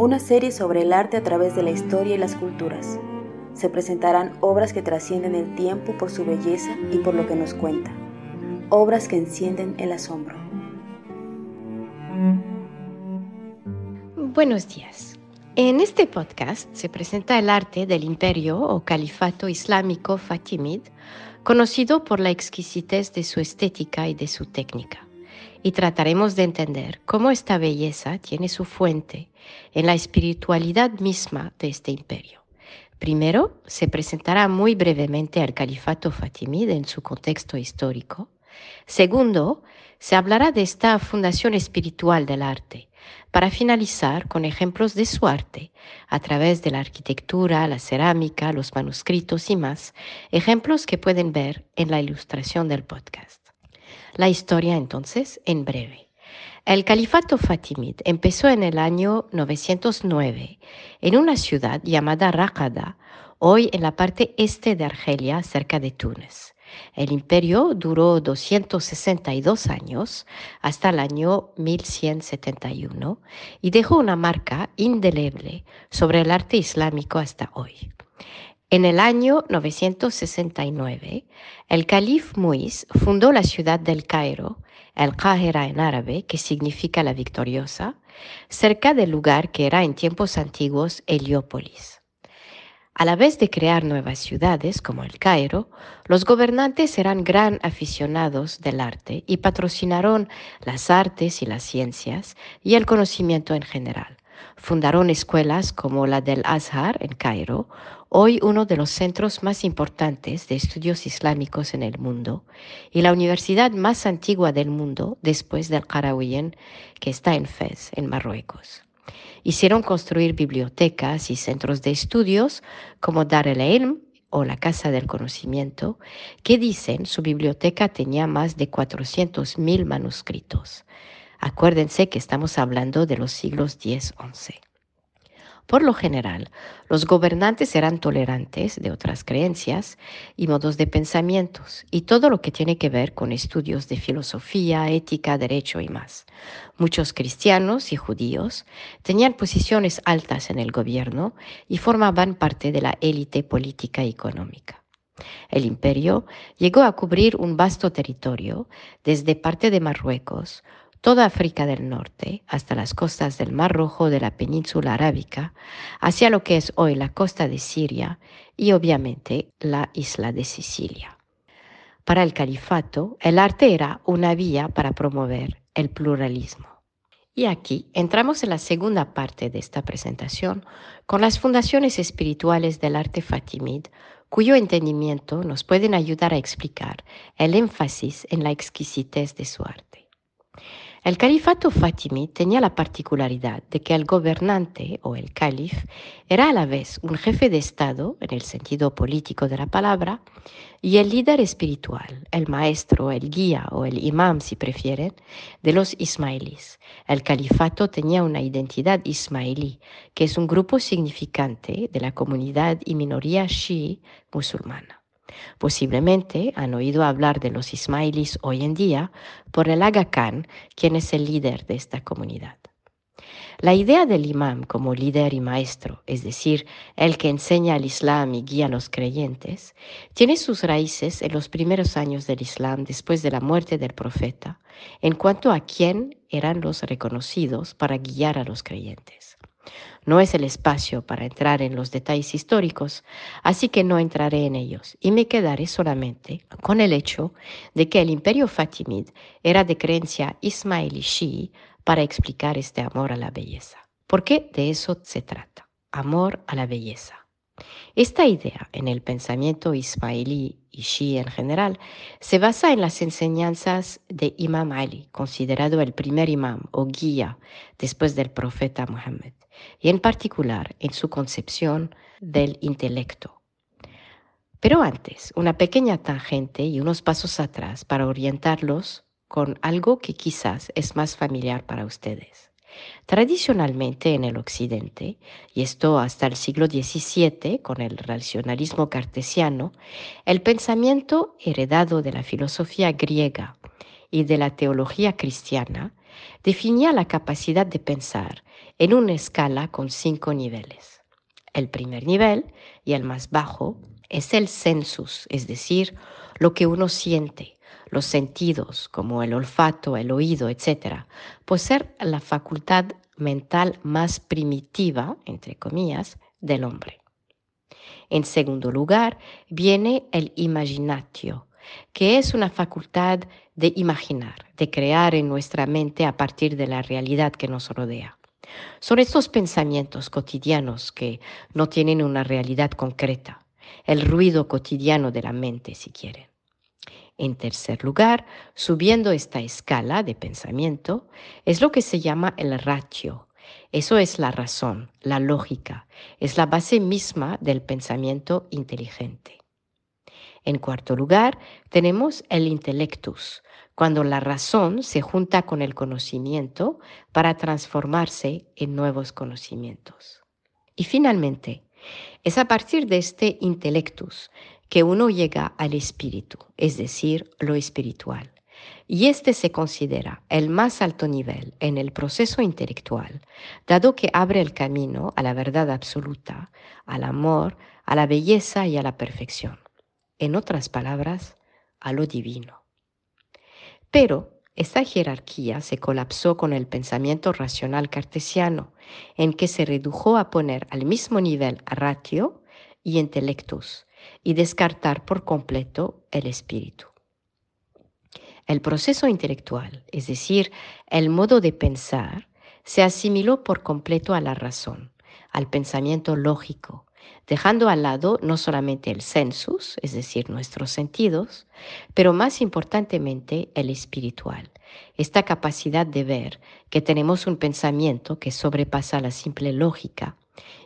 Una serie sobre el arte a través de la historia y las culturas. Se presentarán obras que trascienden el tiempo por su belleza y por lo que nos cuenta. Obras que encienden el asombro. Buenos días. En este podcast se presenta el arte del imperio o califato islámico fatimid, conocido por la exquisitez de su estética y de su técnica. Y trataremos de entender cómo esta belleza tiene su fuente en la espiritualidad misma de este imperio. Primero, se presentará muy brevemente al califato fatimid en su contexto histórico. Segundo, se hablará de esta fundación espiritual del arte, para finalizar con ejemplos de su arte, a través de la arquitectura, la cerámica, los manuscritos y más, ejemplos que pueden ver en la ilustración del podcast. La historia entonces, en breve. El califato fatimid empezó en el año 909 en una ciudad llamada Raqada, hoy en la parte este de Argelia, cerca de Túnez. El imperio duró 262 años hasta el año 1171 y dejó una marca indeleble sobre el arte islámico hasta hoy. En el año 969, el calif Muiz fundó la ciudad del Cairo, el Qahira en árabe, que significa la victoriosa, cerca del lugar que era en tiempos antiguos Heliópolis. A la vez de crear nuevas ciudades como el Cairo, los gobernantes eran gran aficionados del arte y patrocinaron las artes y las ciencias y el conocimiento en general. Fundaron escuelas como la del Azhar en Cairo, hoy uno de los centros más importantes de estudios islámicos en el mundo, y la universidad más antigua del mundo después del Qarawiyyin, que está en Fez, en Marruecos. Hicieron construir bibliotecas y centros de estudios como Dar el Ilm o la Casa del Conocimiento, que dicen su biblioteca tenía más de 400.000 manuscritos. Acuérdense que estamos hablando de los siglos X-XI. Por lo general, los gobernantes eran tolerantes de otras creencias y modos de pensamientos y todo lo que tiene que ver con estudios de filosofía, ética, derecho y más. Muchos cristianos y judíos tenían posiciones altas en el gobierno y formaban parte de la élite política y económica. El imperio llegó a cubrir un vasto territorio desde parte de Marruecos, toda África del Norte, hasta las costas del Mar Rojo de la península arábica, hacia lo que es hoy la costa de Siria y obviamente la isla de Sicilia. Para el califato, el arte era una vía para promover el pluralismo. Y aquí entramos en la segunda parte de esta presentación con las fundaciones espirituales del arte fatimid, cuyo entendimiento nos pueden ayudar a explicar el énfasis en la exquisitez de su arte. El califato fatimí tenía la particularidad de que el gobernante o el calif era a la vez un jefe de Estado, en el sentido político de la palabra, y el líder espiritual, el maestro, el guía o el imam, si prefieren, de los ismaelíes. El califato tenía una identidad ismaelí, que es un grupo significante de la comunidad y minoría shií musulmana. Posiblemente han oído hablar de los ismailis hoy en día por el Aga Khan, quien es el líder de esta comunidad. La idea del imam como líder y maestro, es decir, el que enseña el Islam y guía a los creyentes, tiene sus raíces en los primeros años del Islam después de la muerte del profeta, en cuanto a quién eran los reconocidos para guiar a los creyentes. No es el espacio para entrar en los detalles históricos, así que no entraré en ellos y me quedaré solamente con el hecho de que el imperio fatimid era de creencia ismailí shií para explicar este amor a la belleza. Porque de eso se trata, amor a la belleza. Esta idea en el pensamiento ismailí y shií en general se basa en las enseñanzas de Imam Ali, considerado el primer imam o guía después del profeta Muhammad, y en particular en su concepción del intelecto. Pero antes, una pequeña tangente y unos pasos atrás para orientarlos con algo que quizás es más familiar para ustedes. Tradicionalmente en el Occidente, y esto hasta el siglo XVII con el racionalismo cartesiano, el pensamiento heredado de la filosofía griega y de la teología cristiana definía la capacidad de pensar en una escala con cinco niveles. El primer nivel, y el más bajo, es el sensus, es decir, lo que uno siente, los sentidos como el olfato, el oído, etc., por ser la facultad mental más primitiva, entre comillas, del hombre. En segundo lugar, viene el imaginatio, que es una facultad de imaginar, de crear en nuestra mente a partir de la realidad que nos rodea. Son estos pensamientos cotidianos que no tienen una realidad concreta, el ruido cotidiano de la mente, si quieren. En tercer lugar, subiendo esta escala de pensamiento, es lo que se llama el ratio. Eso es la razón, la lógica, es la base misma del pensamiento inteligente. En cuarto lugar, tenemos el intellectus, cuando la razón se junta con el conocimiento para transformarse en nuevos conocimientos. Y finalmente, es a partir de este intellectus que uno llega al espíritu, es decir, lo espiritual. Y este se considera el más alto nivel en el proceso intelectual, dado que abre el camino a la verdad absoluta, al amor, a la belleza y a la perfección. En otras palabras, a lo divino. Pero esta jerarquía se colapsó con el pensamiento racional cartesiano, en que se redujo a poner al mismo nivel ratio y intelectus, y descartar por completo el espíritu. El proceso intelectual, es decir, el modo de pensar, se asimiló por completo a la razón, al pensamiento lógico, dejando al lado no solamente el sensus, es decir, nuestros sentidos, pero más importantemente el espiritual, esta capacidad de ver que tenemos un pensamiento que sobrepasa la simple lógica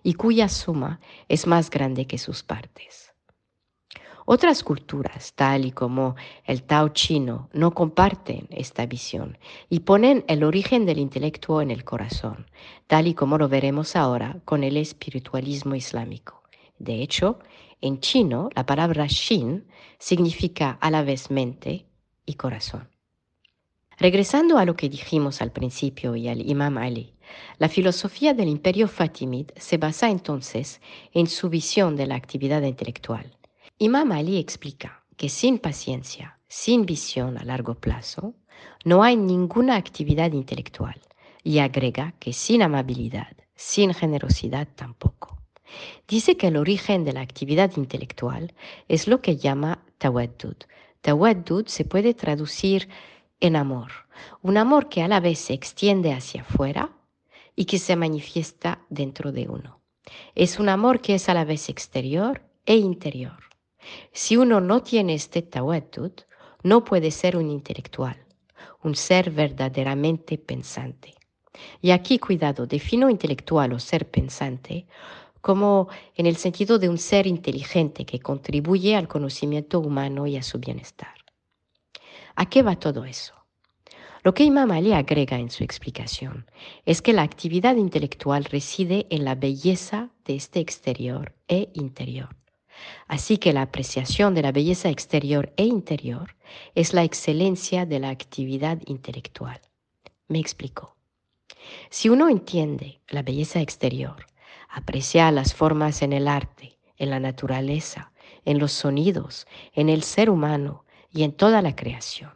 y cuya suma es más grande que sus partes. Otras culturas, tal y como el Tao chino, no comparten esta visión y ponen el origen del intelecto en el corazón, tal y como lo veremos ahora con el espiritualismo islámico. De hecho, en chino, la palabra Shin significa a la vez mente y corazón. Regresando a lo que dijimos al principio y al Imam Ali, la filosofía del imperio fatimid se basa entonces en su visión de la actividad intelectual Imam Ali explica que sin paciencia, sin visión a largo plazo, no hay ninguna actividad intelectual y agrega que sin amabilidad, sin generosidad tampoco. Dice que el origen de la actividad intelectual es lo que llama tawaddud. Tawaddud se puede traducir en amor, un amor que a la vez se extiende hacia afuera y que se manifiesta dentro de uno. Es un amor que es a la vez exterior e interior. Si uno no tiene este tawaddud, no puede ser un intelectual, un ser verdaderamente pensante. Y aquí, cuidado, defino intelectual o ser pensante como en el sentido de un ser inteligente que contribuye al conocimiento humano y a su bienestar. ¿A qué va todo eso? Lo que Imam Ali agrega en su explicación es que la actividad intelectual reside en la belleza de este exterior e interior. Así que la apreciación de la belleza exterior e interior es la excelencia de la actividad intelectual. Me explico. Si uno entiende la belleza exterior, aprecia las formas en el arte, en la naturaleza, en los sonidos, en el ser humano y en toda la creación.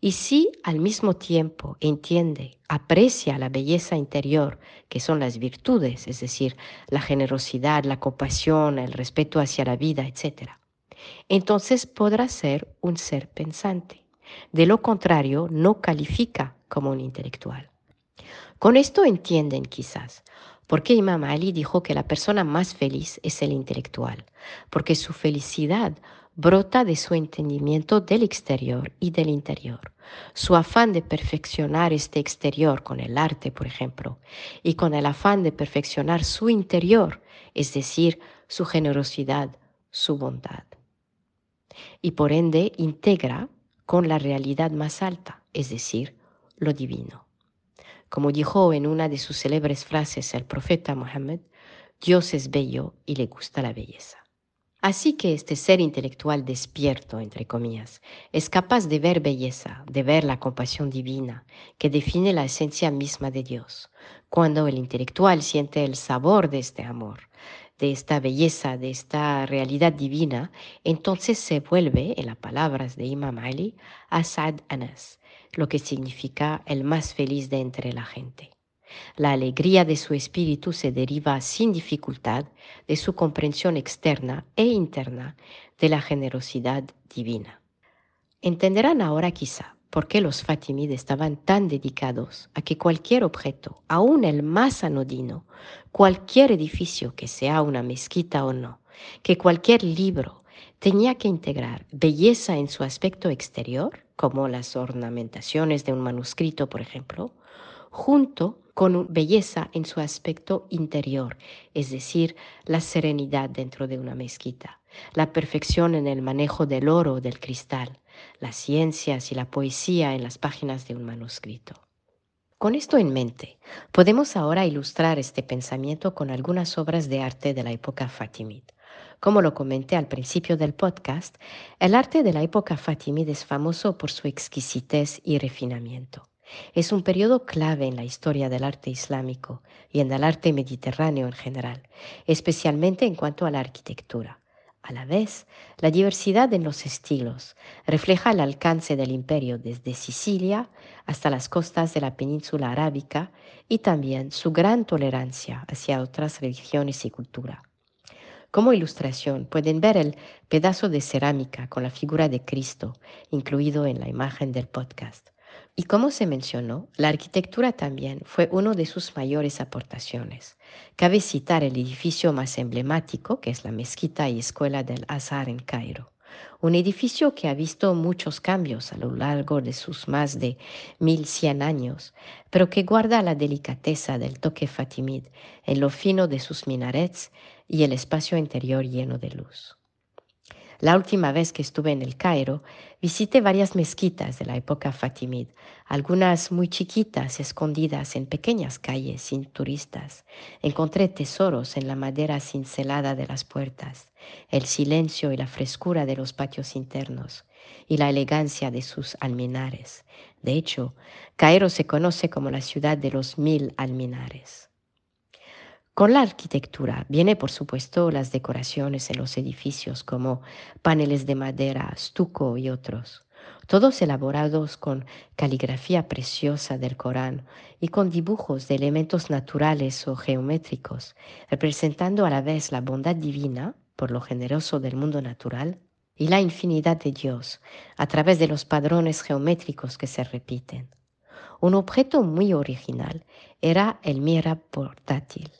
Y si al mismo tiempo entiende, aprecia la belleza interior, que son las virtudes, es decir, la generosidad, la compasión, el respeto hacia la vida, etc., entonces podrá ser un ser pensante. De lo contrario, no califica como un intelectual. Con esto entienden quizás por qué Imam Ali dijo que la persona más feliz es el intelectual, porque su felicidad brota de su entendimiento del exterior y del interior. Su afán de perfeccionar este exterior con el arte, por ejemplo, y con el afán de perfeccionar su interior, es decir, su generosidad, su bondad. Y por ende integra con la realidad más alta, es decir, lo divino. Como dijo en una de sus célebres frases el profeta Mohammed, Dios es bello y le gusta la belleza. Así que este ser intelectual despierto, entre comillas, es capaz de ver belleza, de ver la compasión divina, que define la esencia misma de Dios. Cuando el intelectual siente el sabor de este amor, de esta belleza, de esta realidad divina, entonces se vuelve, en las palabras de Imam Ali, Asad Anas, lo que significa el más feliz de entre la gente. La alegría de su espíritu se deriva sin dificultad de su comprensión externa e interna de la generosidad divina. Entenderán ahora quizá por qué los Fatimid estaban tan dedicados a que cualquier objeto, aun el más anodino, cualquier edificio que sea una mezquita o no, que cualquier libro tenía que integrar belleza en su aspecto exterior, como las ornamentaciones de un manuscrito, por ejemplo, junto con belleza en su aspecto interior, es decir, la serenidad dentro de una mezquita, la perfección en el manejo del oro o del cristal, las ciencias y la poesía en las páginas de un manuscrito. Con esto en mente, podemos ahora ilustrar este pensamiento con algunas obras de arte de la época Fatimid. Como lo comenté al principio del podcast, el arte de la época Fatimid es famoso por su exquisitez y refinamiento. Es un periodo clave en la historia del arte islámico y en el arte mediterráneo en general, especialmente en cuanto a la arquitectura. A la vez, la diversidad en los estilos refleja el alcance del imperio desde Sicilia hasta las costas de la península arábica y también su gran tolerancia hacia otras religiones y cultura. Como ilustración pueden ver el pedazo de cerámica con la figura de Cristo incluido en la imagen del podcast. Y como se mencionó, la arquitectura también fue una de sus mayores aportaciones. Cabe citar el edificio más emblemático, que es la mezquita y escuela del Azhar en Cairo. Un edificio que ha visto muchos cambios a lo largo de sus más de 1100 años, pero que guarda la delicadeza del toque fatimid en lo fino de sus minarets y el espacio interior lleno de luz. La última vez que estuve en el Cairo, visité varias mezquitas de la época fatimid, algunas muy chiquitas, escondidas en pequeñas calles sin turistas. Encontré tesoros en la madera cincelada de las puertas, el silencio y la frescura de los patios internos y la elegancia de sus alminares. De hecho, Cairo se conoce como la ciudad de los mil alminares. Con la arquitectura viene, por supuesto, las decoraciones en los edificios como paneles de madera, estuco y otros, todos elaborados con caligrafía preciosa del Corán y con dibujos de elementos naturales o geométricos, representando a la vez la bondad divina, por lo generoso del mundo natural, y la infinidad de Dios, a través de los padrones geométricos que se repiten. Un objeto muy original era el mihrab portátil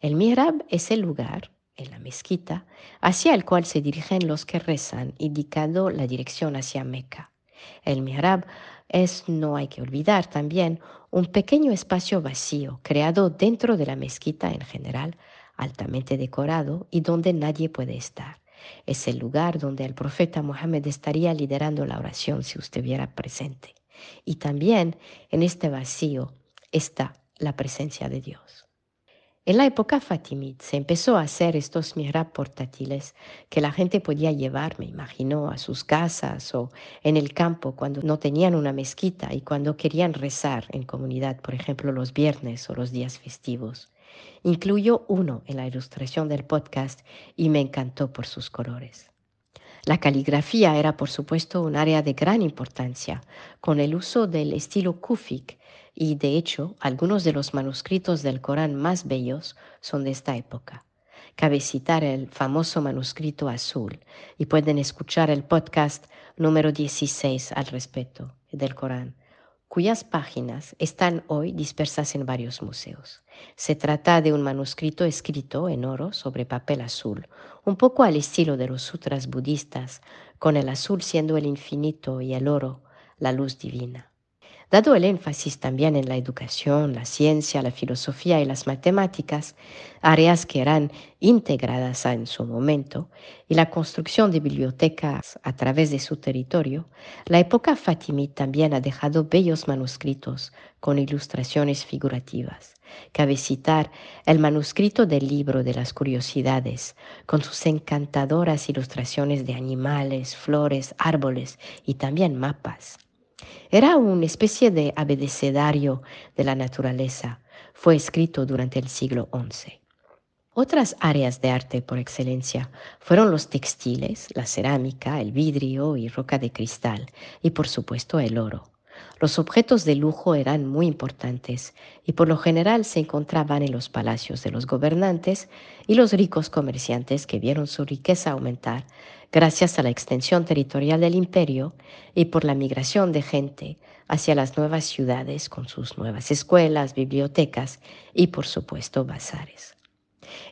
el mihrab es el lugar, en la mezquita, hacia el cual se dirigen los que rezan, indicando la dirección hacia Meca. El mihrab es, no hay que olvidar también, un pequeño espacio vacío creado dentro de la mezquita en general, altamente decorado y donde nadie puede estar. Es el lugar donde el profeta Mohammed estaría liderando la oración si usted viera presente. Y también en este vacío está la presencia de Dios. En la época fatimid se empezó a hacer estos mihrab portátiles que la gente podía llevar, me imagino, a sus casas o en el campo cuando no tenían una mezquita y cuando querían rezar en comunidad, por ejemplo, los viernes o los días festivos. Incluyo uno en la ilustración del podcast y me encantó por sus colores. La caligrafía era, por supuesto, un área de gran importancia, con el uso del estilo kufik, y de hecho, algunos de los manuscritos del Corán más bellos son de esta época. Cabe citar el famoso manuscrito azul y pueden escuchar el podcast número 16 al respecto del Corán, cuyas páginas están hoy dispersas en varios museos. Se trata de un manuscrito escrito en oro sobre papel azul, un poco al estilo de los sutras budistas, con el azul siendo el infinito y el oro la luz divina. Dado el énfasis también en la educación, la ciencia, la filosofía y las matemáticas, áreas que eran integradas en su momento, y la construcción de bibliotecas a través de su territorio, la época fatimí también ha dejado bellos manuscritos con ilustraciones figurativas. Cabe citar el manuscrito del libro de las curiosidades, con sus encantadoras ilustraciones de animales, flores, árboles y también mapas. Era una especie de abecedario de la naturaleza. Fue escrito durante el siglo XI. Otras áreas de arte por excelencia fueron los textiles, la cerámica, el vidrio y roca de cristal, y por supuesto el oro. Los objetos de lujo eran muy importantes y por lo general se encontraban en los palacios de los gobernantes y los ricos comerciantes que vieron su riqueza aumentar gracias a la extensión territorial del imperio y por la migración de gente hacia las nuevas ciudades con sus nuevas escuelas, bibliotecas y por supuesto bazares.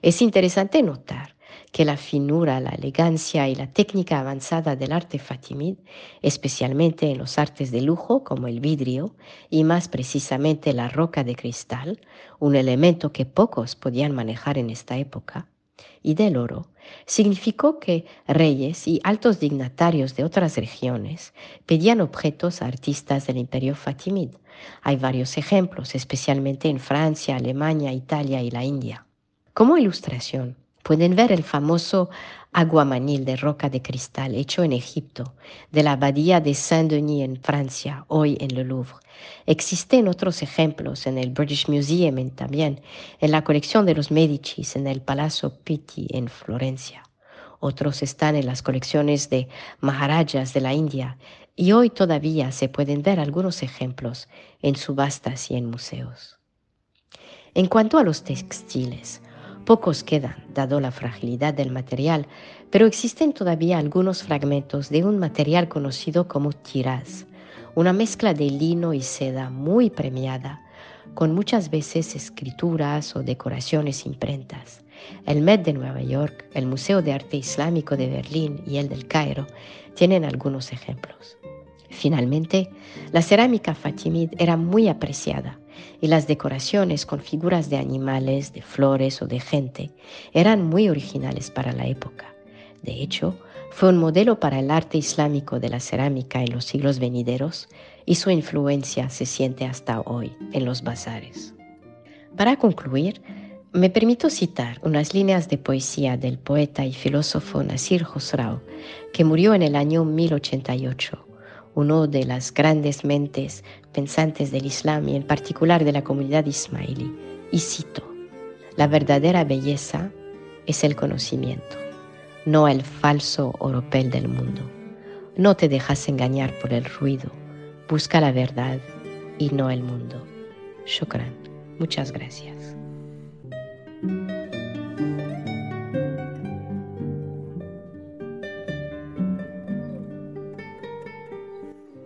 Es interesante notar que la finura, la elegancia y la técnica avanzada del arte fatimid, especialmente en los artes de lujo como el vidrio y más precisamente la roca de cristal, un elemento que pocos podían manejar en esta época, y del oro, significó que reyes y altos dignatarios de otras regiones pedían objetos a artistas del imperio fatimid. Hay varios ejemplos, especialmente en Francia, Alemania, Italia y la India. Como ilustración, Pueden ver el famoso aguamanil de roca de cristal hecho en Egipto, de la abadía de Saint-Denis en Francia, hoy en le Louvre. Existen otros ejemplos en el British Museum también, en la colección de los Medicis en el Palazzo Pitti en Florencia. Otros están en las colecciones de Maharajas de la India y hoy todavía se pueden ver algunos ejemplos en subastas y en museos. En cuanto a los textiles, Pocos quedan, dado la fragilidad del material, pero existen todavía algunos fragmentos de un material conocido como tiraz, una mezcla de lino y seda muy premiada, con muchas veces escrituras o decoraciones imprentas. El Met de Nueva York, el Museo de Arte Islámico de Berlín y el del Cairo tienen algunos ejemplos. Finalmente, la cerámica fatimid era muy apreciada y las decoraciones con figuras de animales, de flores o de gente eran muy originales para la época. De hecho, fue un modelo para el arte islámico de la cerámica en los siglos venideros y su influencia se siente hasta hoy en los bazares. Para concluir, me permito citar unas líneas de poesía del poeta y filósofo Nasir Khosrau, que murió en el año 1088 uno de las grandes mentes pensantes del Islam y en particular de la comunidad ismailí. Y cito, la verdadera belleza es el conocimiento, no el falso oropel del mundo. No te dejas engañar por el ruido, busca la verdad y no el mundo. Shukran, muchas gracias.